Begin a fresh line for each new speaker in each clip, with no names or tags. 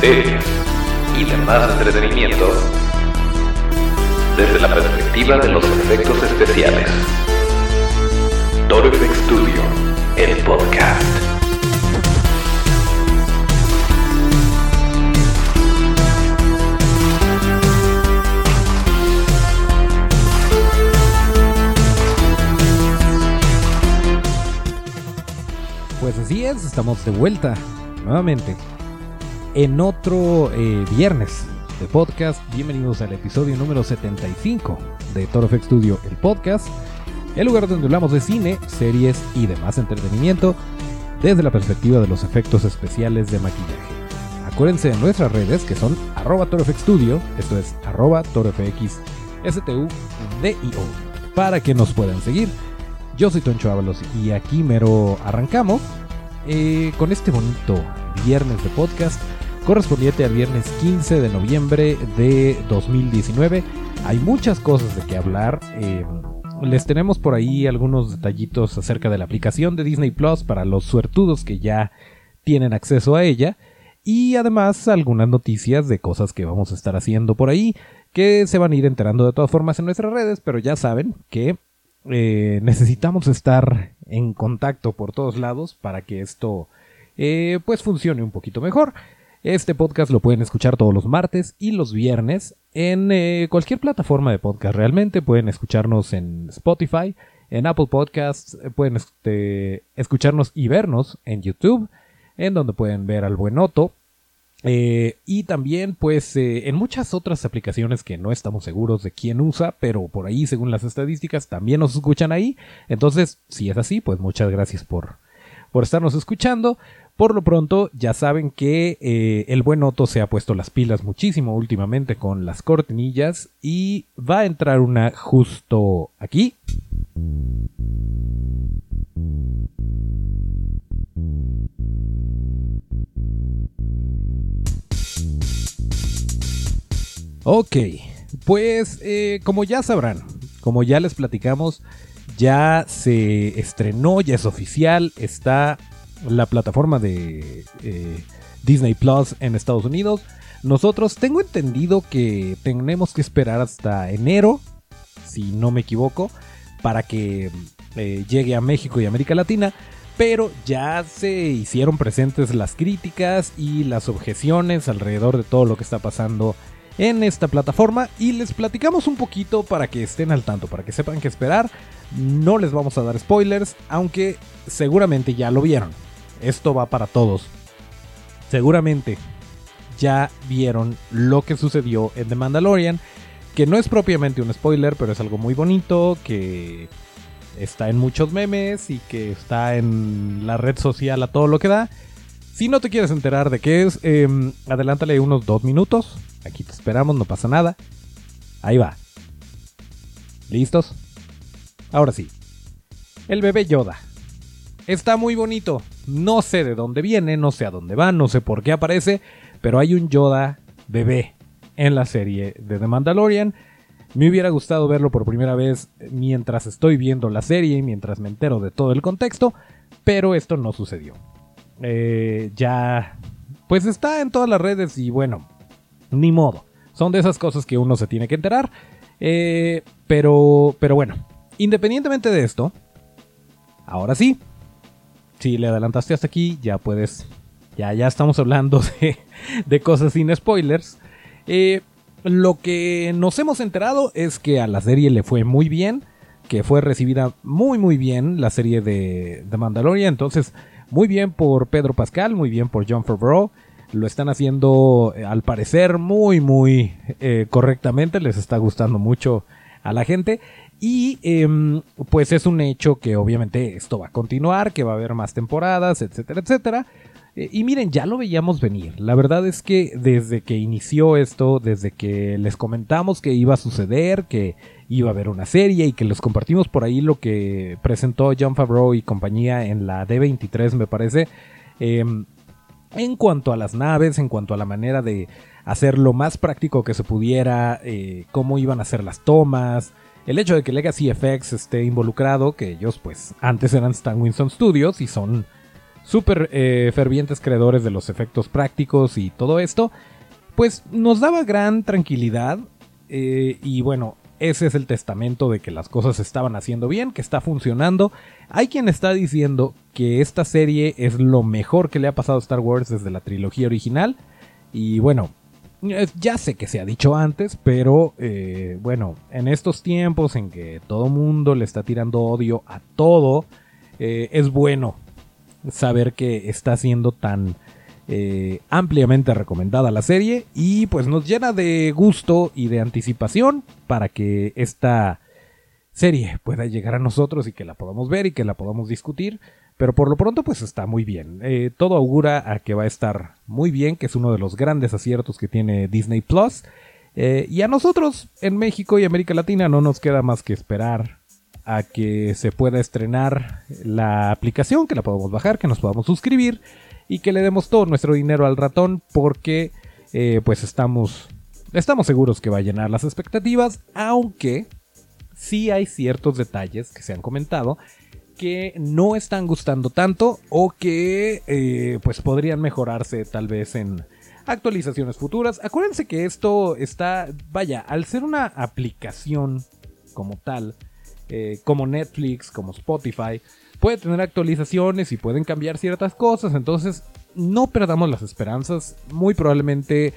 series y demás entretenimiento desde la perspectiva de los efectos especiales. Toro FX Studio, el podcast.
Pues así es, estamos de vuelta nuevamente en otro eh, viernes de podcast. Bienvenidos al episodio número 75 de Toro FX Studio, el podcast, el lugar donde hablamos de cine, series y demás entretenimiento desde la perspectiva de los efectos especiales de maquillaje. Acuérdense de nuestras redes que son arroba Studio, esto es arroba ToroFX para que nos puedan seguir. Yo soy Toncho Ábalos y aquí mero arrancamos eh, con este bonito viernes de podcast correspondiente al viernes 15 de noviembre de 2019. Hay muchas cosas de que hablar. Eh, les tenemos por ahí algunos detallitos acerca de la aplicación de Disney Plus para los suertudos que ya tienen acceso a ella. Y además algunas noticias de cosas que vamos a estar haciendo por ahí que se van a ir enterando de todas formas en nuestras redes, pero ya saben que eh, necesitamos estar en contacto por todos lados para que esto eh, pues funcione un poquito mejor. Este podcast lo pueden escuchar todos los martes y los viernes en eh, cualquier plataforma de podcast. Realmente pueden escucharnos en Spotify, en Apple Podcasts, pueden este, escucharnos y vernos en YouTube, en donde pueden ver al buen Otto. Eh, y también, pues, eh, en muchas otras aplicaciones que no estamos seguros de quién usa, pero por ahí, según las estadísticas, también nos escuchan ahí. Entonces, si es así, pues muchas gracias por, por estarnos escuchando. Por lo pronto, ya saben que eh, el buen Otto se ha puesto las pilas muchísimo últimamente con las cortinillas y va a entrar una justo aquí. Ok, pues eh, como ya sabrán, como ya les platicamos, ya se estrenó, ya es oficial, está la plataforma de eh, Disney Plus en Estados Unidos. Nosotros tengo entendido que tenemos que esperar hasta enero, si no me equivoco, para que eh, llegue a México y América Latina. Pero ya se hicieron presentes las críticas y las objeciones alrededor de todo lo que está pasando en esta plataforma y les platicamos un poquito para que estén al tanto, para que sepan qué esperar. No les vamos a dar spoilers, aunque seguramente ya lo vieron. Esto va para todos. Seguramente ya vieron lo que sucedió en The Mandalorian, que no es propiamente un spoiler, pero es algo muy bonito, que está en muchos memes y que está en la red social a todo lo que da. Si no te quieres enterar de qué es, eh, adelántale unos dos minutos. Aquí te esperamos, no pasa nada. Ahí va. ¿Listos? Ahora sí. El bebé Yoda. Está muy bonito. No sé de dónde viene, no sé a dónde va, no sé por qué aparece, pero hay un Yoda bebé en la serie de The Mandalorian. Me hubiera gustado verlo por primera vez mientras estoy viendo la serie y mientras me entero de todo el contexto, pero esto no sucedió. Eh, ya, pues está en todas las redes y bueno, ni modo. Son de esas cosas que uno se tiene que enterar. Eh, pero, pero bueno, independientemente de esto, ahora sí, si le adelantaste hasta aquí, ya puedes, ya, ya estamos hablando de, de cosas sin spoilers. Eh, lo que nos hemos enterado es que a la serie le fue muy bien, que fue recibida muy muy bien la serie de, de Mandalorian, entonces muy bien por Pedro Pascal, muy bien por John Favreau. Lo están haciendo, eh, al parecer, muy, muy eh, correctamente. Les está gustando mucho a la gente. Y em, pues es un hecho que obviamente esto va a continuar, que va a haber más temporadas, etcétera, etcétera. Eh, y miren, ya lo veíamos venir. La verdad es que desde que inició esto, desde que les comentamos que iba a suceder, que iba a haber una serie y que les compartimos por ahí lo que presentó John Favreau y compañía en la D23, me parece. Em, en cuanto a las naves, en cuanto a la manera de hacer lo más práctico que se pudiera, eh, cómo iban a ser las tomas, el hecho de que Legacy FX esté involucrado, que ellos pues antes eran Stan Winston Studios y son súper eh, fervientes creadores de los efectos prácticos y todo esto, pues nos daba gran tranquilidad. eh, y bueno, ese es el testamento de que las cosas estaban haciendo bien, que está funcionando. Hay quien está diciendo que esta serie es lo mejor que le ha pasado a Star Wars desde la trilogía original. Y bueno, ya sé que se ha dicho antes, pero eh, bueno, en estos tiempos en que todo mundo le está tirando odio a todo, eh, es bueno saber que está siendo tan eh, ampliamente recomendada la serie y pues nos llena de gusto y de anticipación para que esta serie pueda llegar a nosotros y que la podamos ver y que la podamos discutir. Pero por lo pronto pues está muy bien. Eh, todo augura a que va a estar muy bien, que es uno de los grandes aciertos que tiene Disney Plus. Eh, y a nosotros en México y América Latina no nos queda más que esperar a que se pueda estrenar la aplicación, que la podamos bajar, que nos podamos suscribir y que le demos todo nuestro dinero al ratón porque eh, pues estamos, estamos seguros que va a llenar las expectativas, aunque sí hay ciertos detalles que se han comentado que no están gustando tanto o que eh, pues podrían mejorarse tal vez en actualizaciones futuras. Acuérdense que esto está, vaya, al ser una aplicación como tal, eh, como Netflix, como Spotify, puede tener actualizaciones y pueden cambiar ciertas cosas. Entonces, no perdamos las esperanzas. Muy probablemente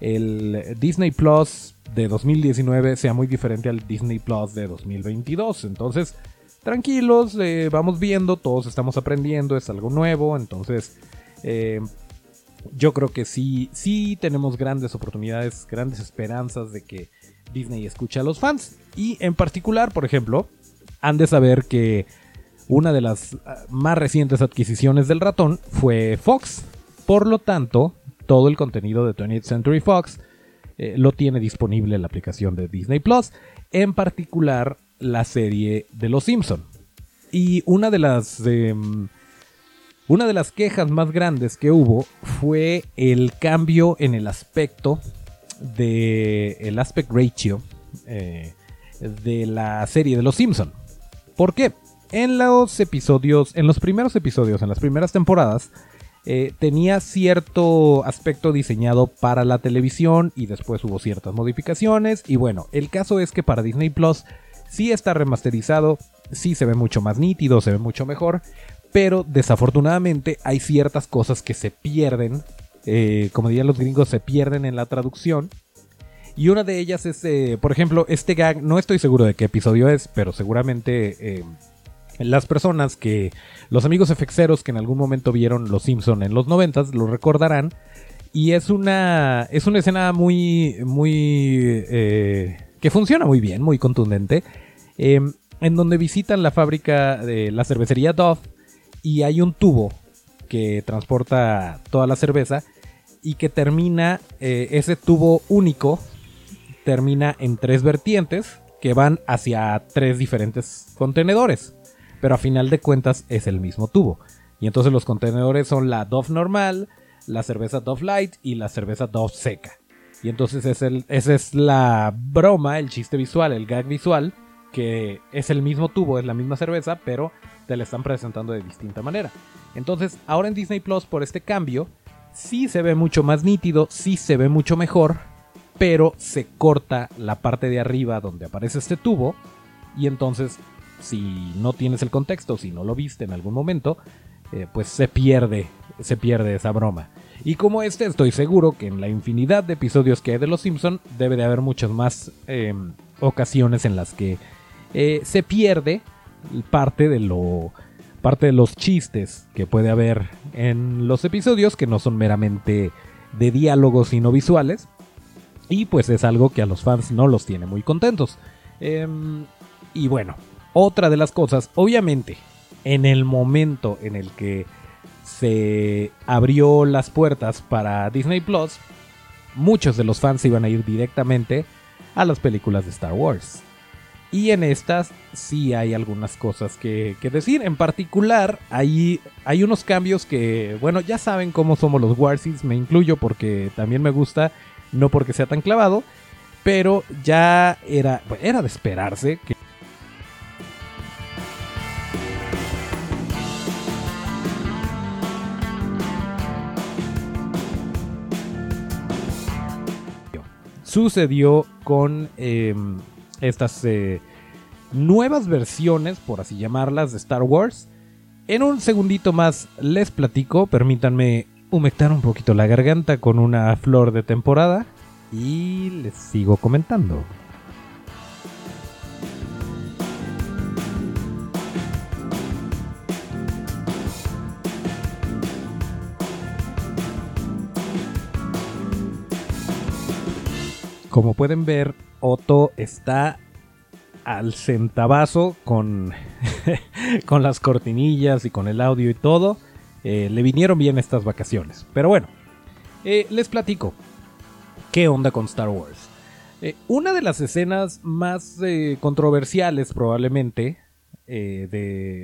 el Disney Plus de 2019 sea muy diferente al Disney Plus de 2022. Entonces, tranquilos, vamos viendo, todos estamos aprendiendo, es algo nuevo. Entonces, eh, yo creo que sí, sí tenemos grandes oportunidades, grandes esperanzas de que Disney escuche a los fans. Y en particular, por ejemplo, han de saber que una de las ah, más recientes adquisiciones del ratón fue Fox. Por lo tanto, todo el contenido de 20th Century Fox eh, lo tiene disponible en la aplicación de Disney Plus. En particular, la serie de Los Simpson. Y una de las. em, una de las quejas más grandes que hubo fue el cambio en el aspecto de el aspect ratio eh, de la serie de Los Simpson. ¿Por qué? En los episodios, en los primeros episodios, en las primeras temporadas, eh, tenía cierto aspecto diseñado para la televisión y después hubo ciertas modificaciones. Y bueno, el caso es que para Disney Plus sí está remasterizado, sí se ve mucho más nítido, se ve mucho mejor, pero desafortunadamente hay ciertas cosas que se pierden, eh, como dirían los gringos, se pierden en la traducción. Y una de ellas es, eh, por ejemplo, este gag, no estoy seguro de qué episodio es, pero seguramente eh, las personas que, los amigos efexeros que en algún momento vieron Los Simpson en los noventas, lo recordarán. Y es una, es una escena muy, muy, que funciona muy bien, muy contundente, eh, en donde visitan la fábrica de la cervecería Dove y hay un tubo que transporta toda la cerveza y que termina, eh, ese tubo único termina en tres vertientes que van hacia tres diferentes contenedores. Pero a final de cuentas es el mismo tubo. Y entonces los contenedores son la Dove normal, la cerveza Dove Light y la cerveza Dove seca. Y entonces es esa es la broma, el chiste visual, el gag visual, que es el mismo tubo, es la misma cerveza, pero te la están presentando de distinta manera. Entonces, ahora en Disney Plus, por este cambio, sí se ve mucho más nítido, sí se ve mucho mejor, pero se corta la parte de arriba donde aparece este tubo. Y entonces, si no tienes el contexto, si no lo viste en algún momento, eh, pues se pierde, se pierde esa broma. Y como este, estoy seguro que en la infinidad de episodios que hay de Los Simpson debe de haber muchas más eh, ocasiones en las que eh, se pierde parte de lo parte de los chistes que puede haber en los episodios que no son meramente de diálogos sino visuales. Y pues es algo que a los fans no los tiene muy contentos. Em, y bueno otra de las cosas obviamente en el momento en el que se abrió las puertas para Disney Plus muchos de los fans iban a ir directamente a las películas de Star Wars y en estas sí hay algunas cosas que, que decir. En particular, hay, unos cambios que, bueno, ya saben cómo somos los Warsis, me incluyo porque también me gusta, no porque sea tan clavado, pero ya era, era de esperarse que sucedió con em, estas eh, nuevas versiones, por así llamarlas, de Star Wars. En un segundito más les platico, permítanme humectar un poquito la garganta con una flor de temporada y les sigo comentando. Como pueden ver, Otto está al centavazo con, con las cortinillas y con el audio y todo. Eh, le vinieron bien estas vacaciones. Pero bueno, eh, les platico. ¿Qué onda con Star Wars? Eh, una de las escenas más controversiales probablemente de,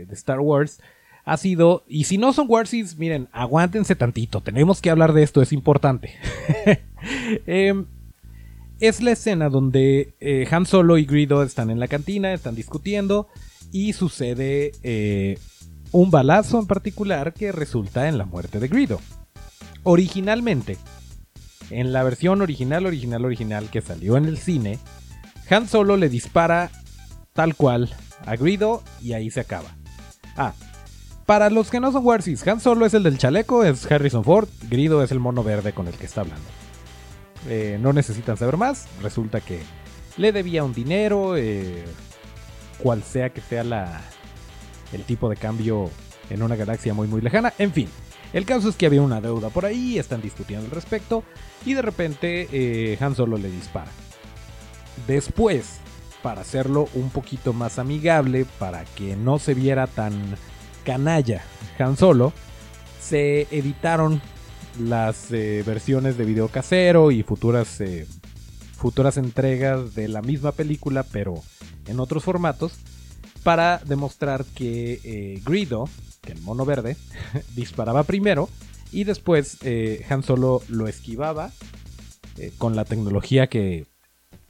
de, Star Wars ha sido, y si no son Warsies, miren, aguántense tantito, tenemos que hablar de esto, es importante. Es la escena donde eh, Han Solo y Greedo están en la cantina, están discutiendo y sucede eh, un balazo en particular que resulta en la muerte de Greedo. Originalmente, en la versión original, original, original que salió en el cine, Han Solo le dispara tal cual a Greedo y ahí se acaba. Ah, para los que no son Warsies, Han Solo es el del chaleco, es Harrison Ford, Greedo es el mono verde con el que está hablando. Eh, no necesitan saber más. Resulta que le debía un dinero, eh, cual sea que sea la, el tipo de cambio en una galaxia muy muy lejana. En fin, el caso es que había una deuda por ahí, están discutiendo al respecto y de repente eh, Han Solo le dispara. Después, para hacerlo un poquito más amigable, para que no se viera tan canalla Han Solo, se editaron las eh, versiones de video casero y futuras, eh, futuras entregas de la misma película, pero en otros formatos, para demostrar que eh, Greedo, que el mono verde, disparaba primero y después Han Solo lo esquivaba con la tecnología que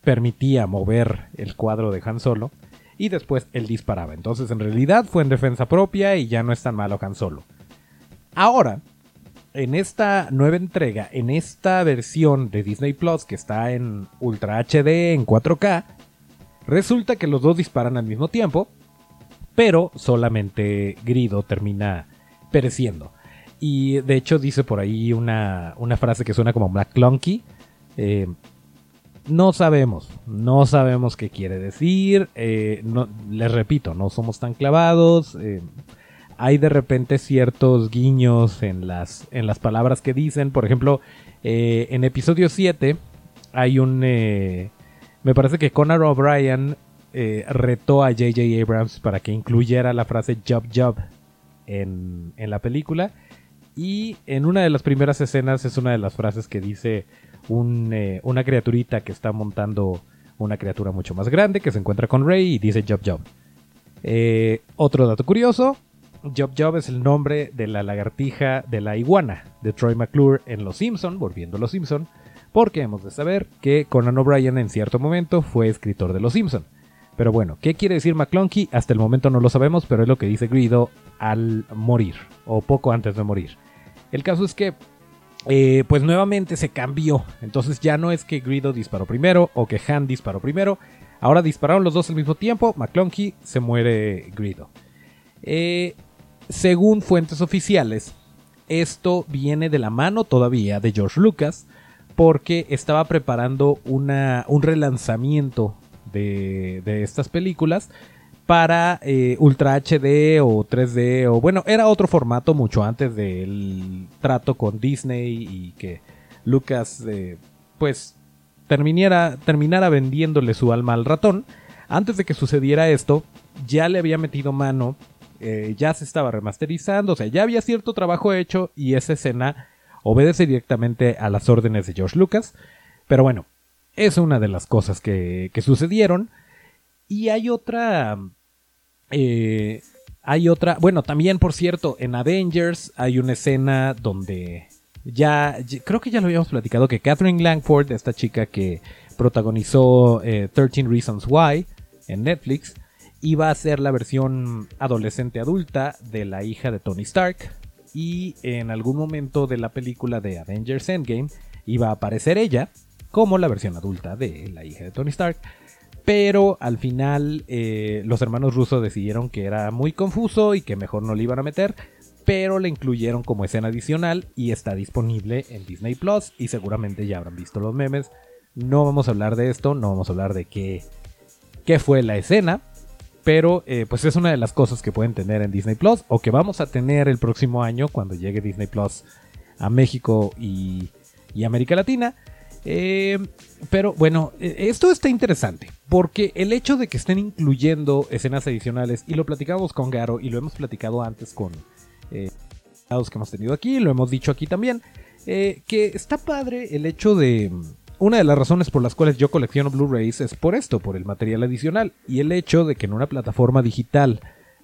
permitía mover el cuadro de Han Solo y después él disparaba. Entonces en realidad fue en defensa propia y ya no es tan malo Han Solo. Ahora, en esta nueva entrega, en esta versión de Disney Plus que está en Ultra HD en 4K, resulta que los dos disparan al mismo tiempo, pero solamente Grido termina pereciendo. Y de hecho dice por ahí una, frase que suena como McClunky. Eh, no sabemos, no sabemos qué quiere decir. Eh, les repito, no somos tan clavados. Eh, hay de repente ciertos guiños en las, en las palabras que dicen. Por ejemplo, eh, en episodio 7 hay un... Eh, me parece que Conan O'Brien eh, retó a J.J. Abrams para que incluyera la frase job job en, en, la película. Y en una de las primeras escenas es una de las frases que dice una criaturita que está montando una criatura mucho más grande que se encuentra con Rey y dice job job. otro dato curioso, Job Job es el nombre de la lagartija de la iguana de Troy McClure en Los Simpson, volviendo a Los Simpson, porque hemos de saber que Conan O'Brien en cierto momento fue escritor de Los Simpson. Pero bueno, ¿qué quiere decir McClunky? Hasta el momento no lo sabemos, pero es lo que dice Greedo al morir, o poco antes de morir. El caso es que, eh, pues nuevamente se cambió. Entonces ya no es que Greedo disparó primero o que Han disparó primero. Ahora dispararon los dos al mismo tiempo. McClunky se muere Greedo. Eh, según fuentes oficiales, esto viene de la mano todavía de George Lucas porque estaba preparando una, un relanzamiento de, estas películas para eh, Ultra HD o 3D o bueno, era otro formato mucho antes del trato con Disney y que Lucas eh, pues terminara, terminara vendiéndole su alma al ratón. Antes de que sucediera esto, ya le había metido mano eh, ya se estaba remasterizando, o sea, ya había cierto trabajo hecho y esa escena obedece directamente a las órdenes de George Lucas. Pero bueno, es una de las cosas que, sucedieron. Y hay otra... Eh, hay otra... Bueno, también por cierto, en Avengers hay una escena donde ya... Creo que ya lo habíamos platicado que Catherine Langford, esta chica que protagonizó 13 eh, Reasons Why en Netflix, iba a ser la versión adolescente adulta de la hija de Tony Stark y en algún momento de la película de Avengers Endgame iba a aparecer ella como la versión adulta de la hija de Tony Stark. Pero al final eh, los hermanos rusos decidieron que era muy confuso y que mejor no le iban a meter. Pero le incluyeron como escena adicional y está disponible en Disney Plus. Y seguramente ya habrán visto los memes. No vamos a hablar de esto, no vamos a hablar de qué, qué fue la escena. Pero eh, pues es una de las cosas que pueden tener en Disney Plus. O que vamos a tener el próximo año cuando llegue Disney Plus a México y, y América Latina. Eh, pero bueno, eh, esto está interesante, porque el hecho de que estén incluyendo escenas adicionales, y lo platicamos con Garo, y lo hemos platicado antes con eh, que hemos tenido aquí, lo hemos dicho aquí también, eh, que está padre el hecho de... Una de las razones por las cuales yo colecciono Blu-rays es por esto, por el material adicional, y el hecho de que en una plataforma digital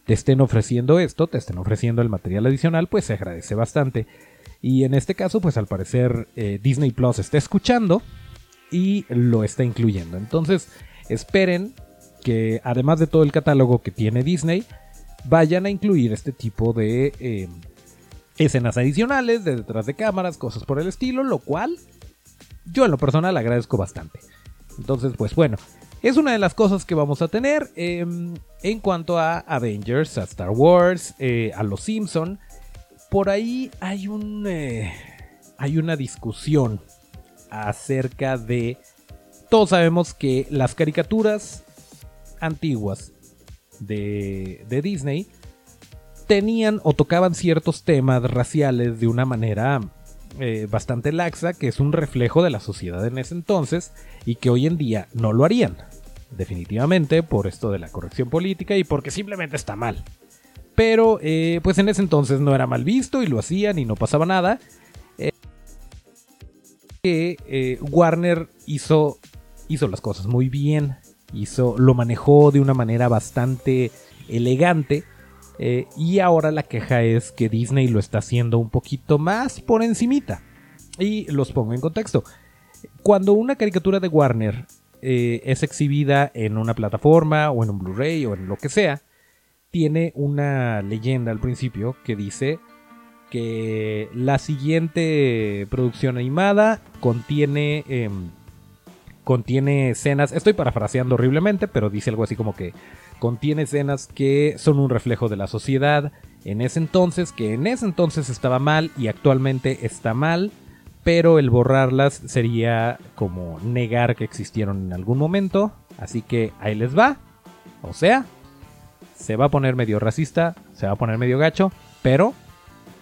te estén ofreciendo esto, te estén ofreciendo el material adicional, pues se agradece bastante. Y en este caso, pues al parecer eh, Disney Plus está escuchando y lo está incluyendo. Entonces, esperen que además de todo el catálogo que tiene Disney, vayan a incluir este tipo de em, escenas adicionales, de detrás de cámaras, cosas por el estilo, lo cual yo en lo personal agradezco bastante. Entonces, pues bueno, es una de las cosas que vamos a tener em, en cuanto a Avengers, a Star Wars, eh, a Los Simpson por ahí hay un. Eh, hay una discusión acerca de. Todos sabemos que las caricaturas antiguas de, de Disney tenían o tocaban ciertos temas raciales de una manera eh, bastante laxa, que es un reflejo de la sociedad en ese entonces y que hoy en día no lo harían. Definitivamente por esto de la corrección política y porque simplemente está mal. Pero eh, pues en ese entonces no era mal visto y lo hacían y no pasaba nada. Eh, eh, Warner hizo, hizo las cosas muy bien. Hizo, lo manejó de una manera bastante elegante. Y ahora la queja es que Disney lo está haciendo un poquito más por encimita. Y los pongo en contexto. Cuando una caricatura de Warner es exhibida en una plataforma o en un Blu-ray o en lo que sea, tiene una leyenda al principio que dice que la siguiente producción animada contiene em, contiene escenas, estoy parafraseando horriblemente, pero dice algo así como que contiene escenas que son un reflejo de la sociedad en ese entonces, que en ese entonces estaba mal y actualmente está mal, pero el borrarlas sería como negar que existieron en algún momento, así que ahí les va. O sea, se va a poner medio racista, se va a poner medio gacho, pero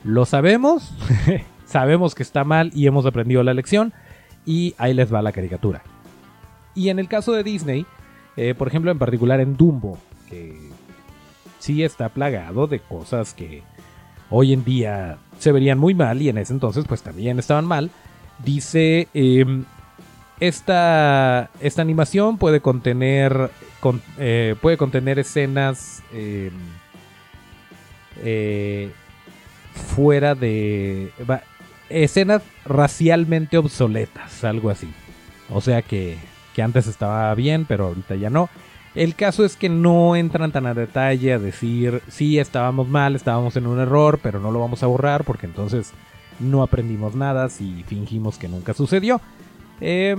lo sabemos, sabemos que está mal y hemos aprendido la lección y ahí les va la caricatura. Y en el caso de Disney, eh, por ejemplo en particular en Dumbo, que sí está plagado de cosas que hoy en día se verían muy mal y en ese entonces pues también estaban mal, dice... Em, esta, esta animación puede contener eh, puede contener escenas em, eh, fuera de... escenas racialmente obsoletas, algo así. O sea que, que antes estaba bien, pero ahorita ya no. El caso es que no entran tan a detalle a decir, sí, estábamos mal, estábamos en un error, pero no lo vamos a borrar porque entonces no aprendimos nada si fingimos que nunca sucedió. Eh,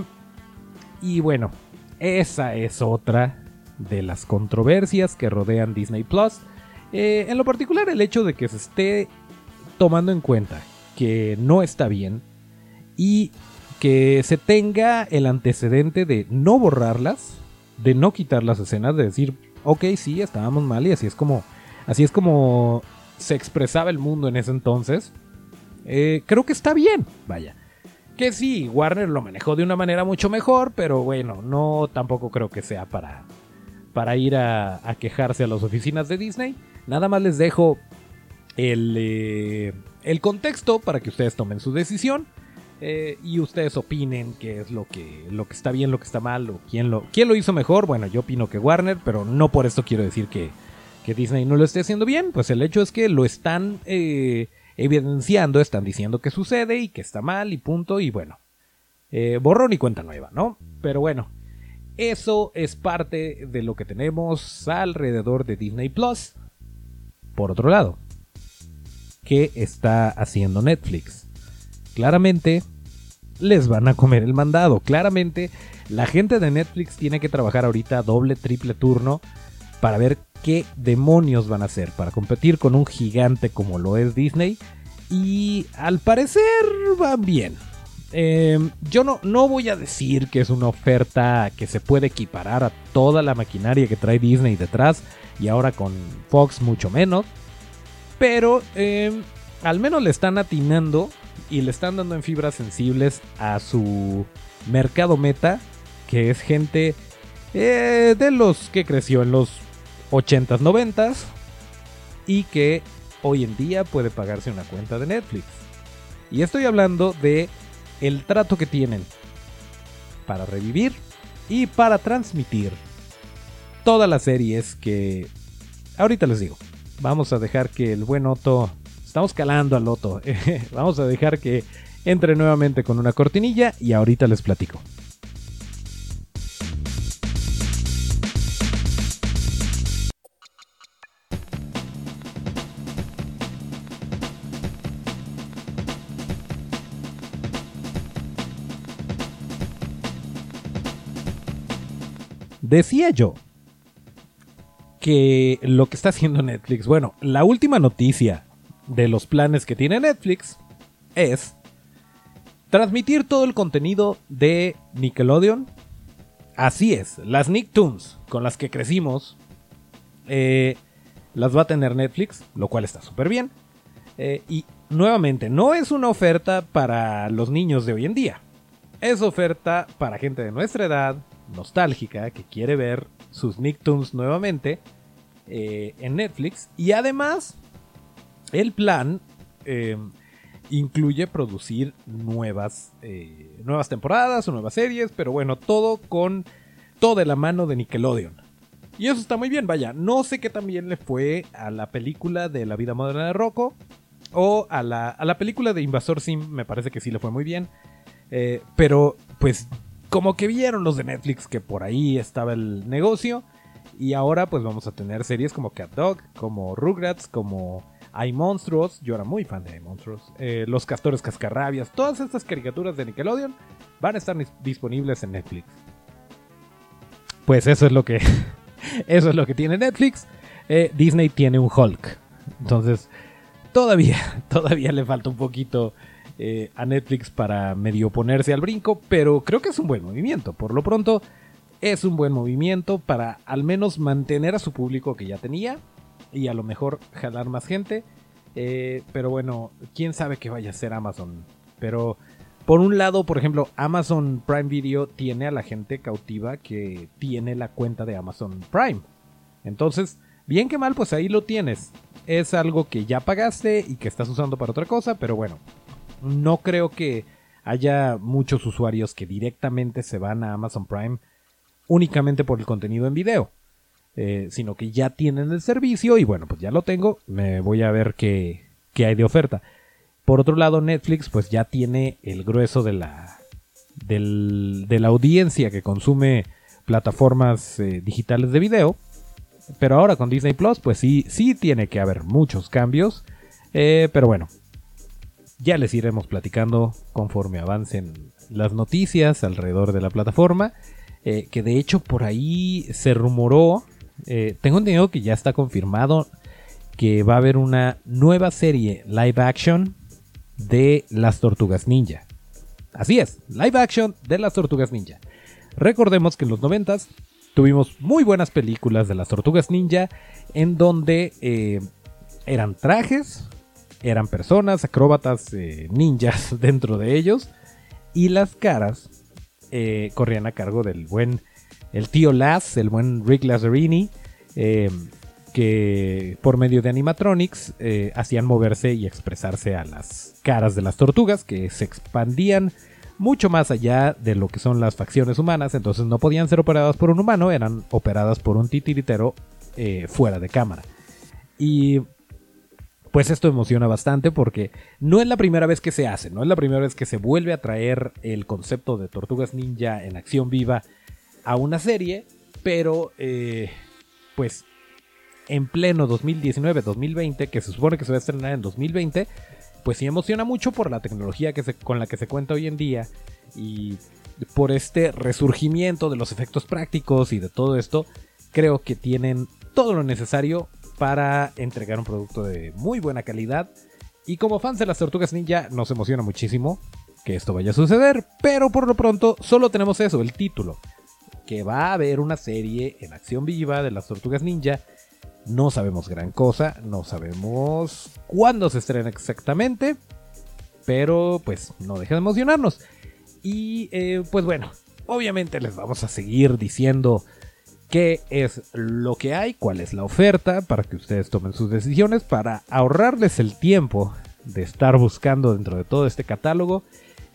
y bueno, esa es otra de las controversias que rodean Disney Plus. Eh, en lo particular el hecho de que se esté tomando en cuenta que no está bien y que se tenga el antecedente de no borrarlas, de no quitar las escenas, de decir, ok, sí, estábamos mal y así es como, así es como se expresaba el mundo en ese entonces. Eh, creo que está bien, vaya. Que sí, Warner lo manejó de una manera mucho mejor, pero bueno, no tampoco creo que sea para, para ir a, quejarse a las oficinas de Disney. Nada más les dejo el, eh, el contexto para que ustedes tomen su decisión. Eh, y ustedes opinen qué es lo que, lo que está bien, lo que está mal, o quién lo, quién lo hizo mejor. Bueno, yo opino que Warner, pero no por esto quiero decir que, que Disney no lo esté haciendo bien. Pues el hecho es que lo están eh, evidenciando, están diciendo que sucede y que está mal y punto. Y bueno, borrón y cuenta nueva, ¿no? Pero bueno, eso es parte de lo que tenemos alrededor de Disney Plus. Por otro lado, ¿qué está haciendo Netflix? Claramente, les van a comer el mandado. Claramente, la gente de Netflix tiene que trabajar ahorita doble, triple turno para ver qué demonios van a hacer para competir con un gigante como lo es Disney. Y al parecer van bien. Em, yo no, no voy a decir que es una oferta que se puede equiparar a toda la maquinaria que trae Disney detrás y ahora con Fox mucho menos. Pero em, al menos le están atinando y le están dando en fibras sensibles a su mercado meta, que es gente eh, de los que creció en los 80s, 90s y que hoy en día puede pagarse una cuenta de Netflix. Y estoy hablando de el trato que tienen para revivir y para transmitir todas las series que ahorita les digo. Vamos a dejar que el buen Otto, estamos calando al Otto, vamos a dejar que entre nuevamente con una cortinilla y ahorita les platico. Decía yo que lo que está haciendo Netflix, bueno, la última noticia de los planes que tiene Netflix es transmitir todo el contenido de Nickelodeon. Así es, las Nicktoons con las que crecimos eh, las va a tener Netflix, lo cual está súper bien. Eh, y nuevamente, no es una oferta para los niños de hoy en día. Es oferta para gente de nuestra edad, nostálgica que quiere ver sus Nicktoons nuevamente eh, en Netflix. Y además, el plan em, incluye producir nuevas, eh, nuevas temporadas o nuevas series, pero bueno, todo con todo de la mano de Nickelodeon. Y eso está muy bien, vaya. No sé qué también le fue a la película de La vida moderna de Rocco. O a la, a la película de Invasor Sim, me parece que sí le fue muy bien. Eh, pero pues como que vieron los de Netflix que por ahí estaba el negocio. Y ahora pues vamos a tener series como Cat Dog, como Rugrats, como Hay Monstruos. Yo era muy fan de Hay Monstruos. Eh, los Castores Cascarrabias. Todas estas caricaturas de Nickelodeon van a estar disponibles en Netflix. Pues eso es lo que... eso es lo que tiene Netflix. Eh, Disney tiene un Hulk. Entonces todavía, todavía le falta un poquito eh, a Netflix para medio ponerse al brinco, pero creo que es un buen movimiento. Por lo pronto, es un buen movimiento para al menos mantener a su público que ya tenía y a lo mejor jalar más gente. Eh, pero bueno, quién sabe qué vaya a ser Amazon. Pero por un lado, por ejemplo, Amazon Prime Video tiene a la gente cautiva que tiene la cuenta de Amazon Prime. Entonces, bien que mal, pues ahí lo tienes. Es algo que ya pagaste y que estás usando para otra cosa, pero bueno, no creo que haya muchos usuarios que directamente se van a Amazon Prime únicamente por el contenido en video. Eh, sino que ya tienen el servicio y bueno, pues ya lo tengo, me voy a ver qué, hay de oferta. Por otro lado, Netflix pues ya tiene el grueso de la, de la audiencia que consume plataformas eh, digitales de video. Pero ahora con Disney Plus pues sí, sí tiene que haber muchos cambios. Eh, pero bueno, ya les iremos platicando conforme avancen las noticias alrededor de la plataforma. Que de hecho por ahí se rumoró, eh, tengo entendido que ya está confirmado que va a haber una nueva serie live action de las tortugas ninja. Así es, live action de las tortugas ninja. Recordemos que en los 90 tuvimos muy buenas películas de las tortugas ninja en donde eh, eran trajes, eran personas, acróbatas, eh, ninjas dentro de ellos. Y las caras eh, corrían a cargo del buen, el tío Lass, el buen Rick Lazzarini, eh, que por medio de animatronics hacían moverse y expresarse a las caras de las tortugas, que se expandían mucho más allá de lo que son las facciones humanas, entonces no podían ser operadas por un humano, eran operadas por un titiritero fuera de cámara. Y pues esto emociona bastante porque no es la primera vez que se hace, no es la primera vez que se vuelve a traer el concepto de tortugas ninja en acción viva a una serie, pero eh, pues en pleno 2019-2020, que se supone que se va a estrenar en 2020, pues sí emociona mucho por la tecnología que con la que se cuenta hoy en día y por este resurgimiento de los efectos prácticos y de todo esto, creo que tienen todo lo necesario para entregar un producto de muy buena calidad. Y como fans de las tortugas ninja nos emociona muchísimo que esto vaya a suceder, pero por lo pronto solo tenemos eso, el título. Que va a haber una serie en acción viva de las tortugas ninja. No sabemos gran cosa, no sabemos cuándo se estrena exactamente, pero pues no deja de emocionarnos. Y eh, pues bueno, obviamente les vamos a seguir diciendo qué es lo que hay, cuál es la oferta, para que ustedes tomen sus decisiones, para ahorrarles el tiempo de estar buscando dentro de todo este catálogo.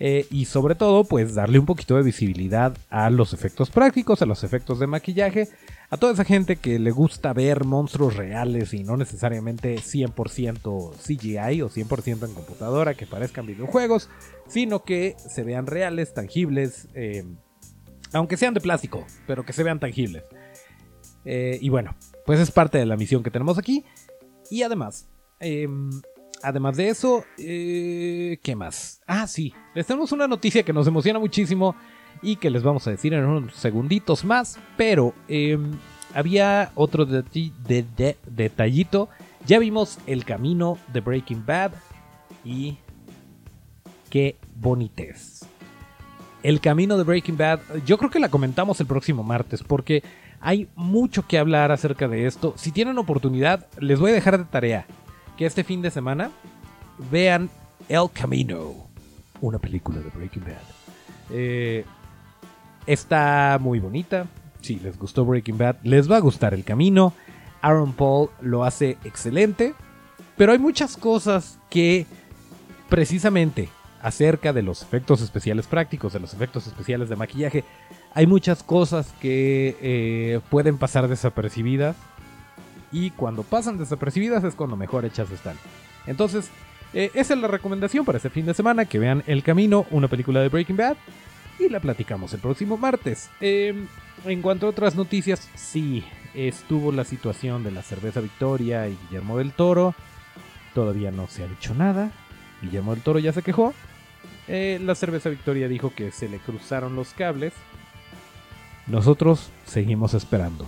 Eh, y sobre todo, pues darle un poquito de visibilidad a los efectos prácticos, a los efectos de maquillaje, a toda esa gente que le gusta ver monstruos reales y no necesariamente 100% CGI o 100% en computadora que parezcan videojuegos, sino que se vean reales, tangibles, eh, aunque sean de plástico, pero que se vean tangibles. Eh, y bueno, pues es parte de la misión que tenemos aquí. Y además, em, además de eso, eh, ¿qué más? Ah, sí, les tenemos una noticia que nos emociona muchísimo y que les vamos a decir en unos segunditos más, pero em, había otro detallito. Ya vimos el camino de Breaking Bad y qué bonitez. El camino de Breaking Bad, yo creo que la comentamos el próximo martes porque hay mucho que hablar acerca de esto. Si tienen oportunidad, les voy a dejar de tarea que este fin de semana vean El Camino, una película de Breaking Bad. Eh, está muy bonita. Si les gustó Breaking Bad, les va a gustar El Camino. Aaron Paul lo hace excelente. Pero hay muchas cosas que precisamente acerca de los efectos especiales prácticos, de los efectos especiales de maquillaje, hay muchas cosas que eh, pueden pasar desapercibidas. Y cuando pasan desapercibidas es cuando mejor hechas están. Entonces, eh, esa es la recomendación para este fin de semana, que vean El Camino, una película de Breaking Bad. Y la platicamos el próximo martes. Em, en cuanto a otras noticias, sí, estuvo la situación de la cerveza Victoria y Guillermo del Toro. Todavía no se ha dicho nada. Guillermo del Toro ya se quejó. Eh, la cerveza Victoria dijo que se le cruzaron los cables nosotros seguimos esperando.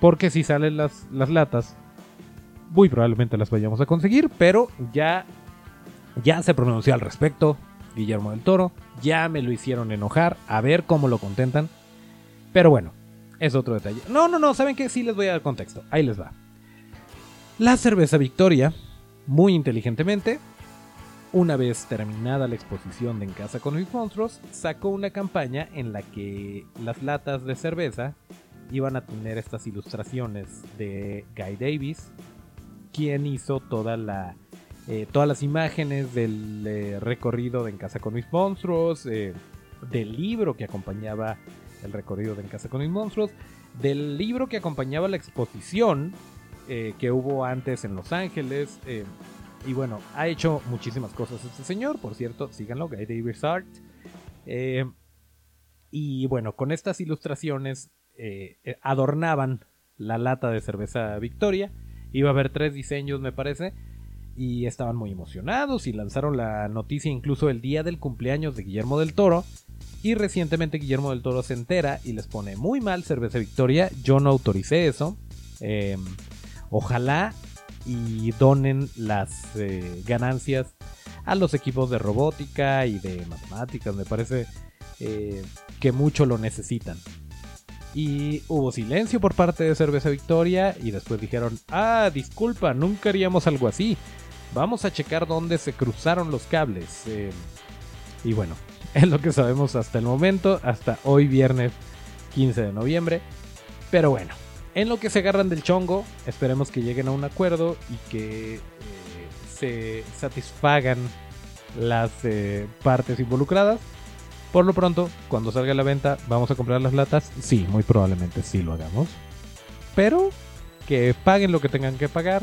Porque si salen las, las latas, muy probablemente las vayamos a conseguir, pero ya, ya se pronunció al respecto Guillermo del Toro, ya me lo hicieron enojar, a ver cómo lo contentan. Pero bueno, es otro detalle. No, no, no, ¿saben qué? Sí les voy a dar contexto. Ahí les va. La cerveza Victoria, muy inteligentemente, una vez terminada la exposición de En Casa con mis monstruos, sacó una campaña en la que las latas de cerveza iban a tener estas ilustraciones de Guy Davis, quien hizo toda la, eh, todas las imágenes del eh, recorrido de En Casa con mis monstruos, eh, del libro que acompañaba el recorrido de En Casa con mis monstruos, del libro que acompañaba la exposición que hubo antes en Los Ángeles y bueno, ha hecho muchísimas cosas este señor, por cierto, síganlo, Guy Davis Art. Y bueno, con estas ilustraciones eh, eh, adornaban la lata de cerveza Victoria. Iba a haber tres diseños, me parece. Y estaban muy emocionados y lanzaron la noticia incluso el día del cumpleaños de Guillermo del Toro. Y recientemente Guillermo del Toro se entera y les pone muy mal cerveza Victoria. Yo no autoricé eso. ojalá y donen las eh, ganancias a los equipos de robótica y de matemáticas. Me parece que mucho lo necesitan. Y hubo silencio por parte de Cerveza Victoria y después dijeron, ah, disculpa, nunca haríamos algo así. Vamos a checar dónde se cruzaron los cables. Eh, y bueno, es lo que sabemos hasta el momento, hasta hoy viernes 15 de noviembre. Pero bueno, en lo que se agarran del chongo, esperemos que lleguen a un acuerdo y que eh, se satisfagan las eh, partes involucradas. Por lo pronto, cuando salga a la venta, ¿vamos a comprar las latas? Sí, muy probablemente sí lo hagamos. Pero que paguen lo que tengan que pagar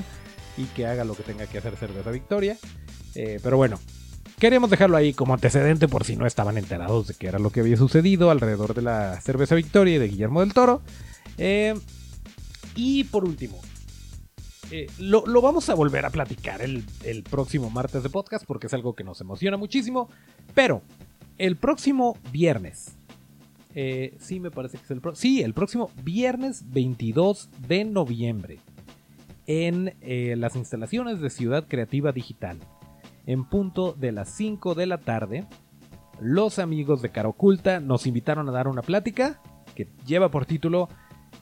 y que haga lo que tenga que hacer Cerveza Victoria. Eh, pero bueno, queremos dejarlo ahí como antecedente por si no estaban enterados de qué era lo que había sucedido alrededor de la Cerveza Victoria y de Guillermo del Toro. Eh, y por último, eh, lo, vamos a volver a platicar el próximo martes de podcast porque es algo que nos emociona muchísimo. Pero el próximo viernes, eh, sí, me parece que es el próximo. Sí, el próximo viernes 22 de noviembre. En eh, las instalaciones de Ciudad Creativa Digital. En punto de las 5 de la tarde. Los amigos de Cara Oculta nos invitaron a dar una plática. Que lleva por título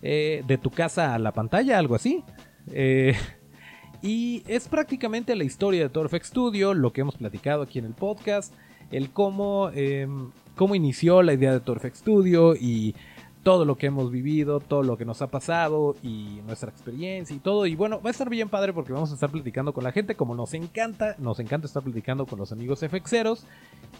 eh, De tu casa a la pantalla, algo así. y es prácticamente la historia de Torfex Studio. Lo que hemos platicado aquí en el podcast. El cómo em, cómo inició la idea de Torfex Studio y todo lo que hemos vivido, todo lo que nos ha pasado y nuestra experiencia y todo. Y bueno, va a estar bien padre porque vamos a estar platicando con la gente como nos encanta. Nos encanta estar platicando con los amigos FXeros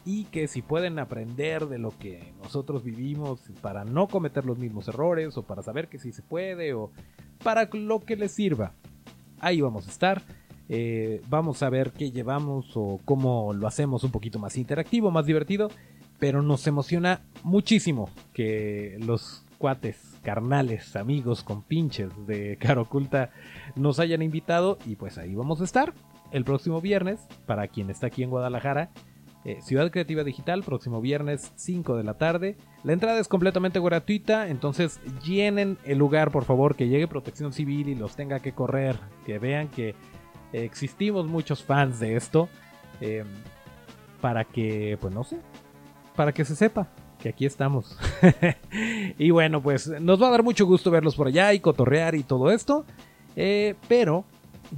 y que si pueden aprender de lo que nosotros vivimos para no cometer los mismos errores o para saber que sí se puede o para lo que les sirva. Ahí vamos a estar. Eh, vamos a ver qué llevamos o cómo lo hacemos un poquito más interactivo, más divertido pero nos emociona muchísimo que los cuates, carnales, amigos, con pinches de Caro Oculta nos hayan invitado y pues ahí vamos a estar el próximo viernes, para quien está aquí en Guadalajara, eh, Ciudad Creativa Digital, próximo viernes 5 de la tarde. La entrada es completamente gratuita, entonces llenen el lugar, por favor, que llegue Protección Civil y los tenga que correr, que vean que existimos muchos fans de esto, eh, para que, pues no sé, para que se sepa que aquí estamos. y bueno, pues nos va a dar mucho gusto verlos por allá y cotorrear y todo esto. Eh, pero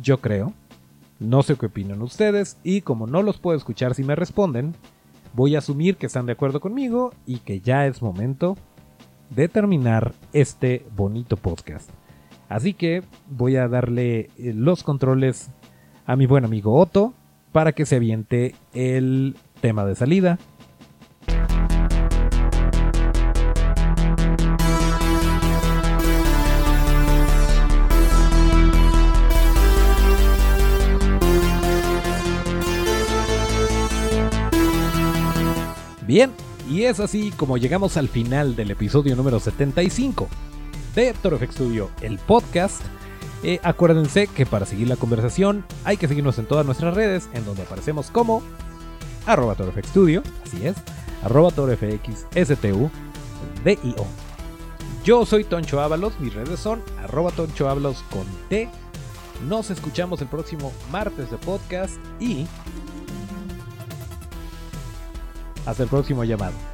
yo creo, no sé qué opinan ustedes y como no los puedo escuchar si me responden, voy a asumir que están de acuerdo conmigo y que ya es momento de terminar este bonito podcast. Así que voy a darle eh, los controles a mi buen amigo Otto para que se aviente el tema de salida Bien, y es así como llegamos al final del episodio número 75 de ToroFX Studio, el podcast. Acuérdense que para seguir la conversación hay que seguirnos en todas nuestras redes, en donde aparecemos como arroba Studio, así es, arroba DIO. Yo soy Toncho Ábalos, mis redes son arroba Toncho con T. Nos escuchamos el próximo martes de podcast y hasta el próximo llamado.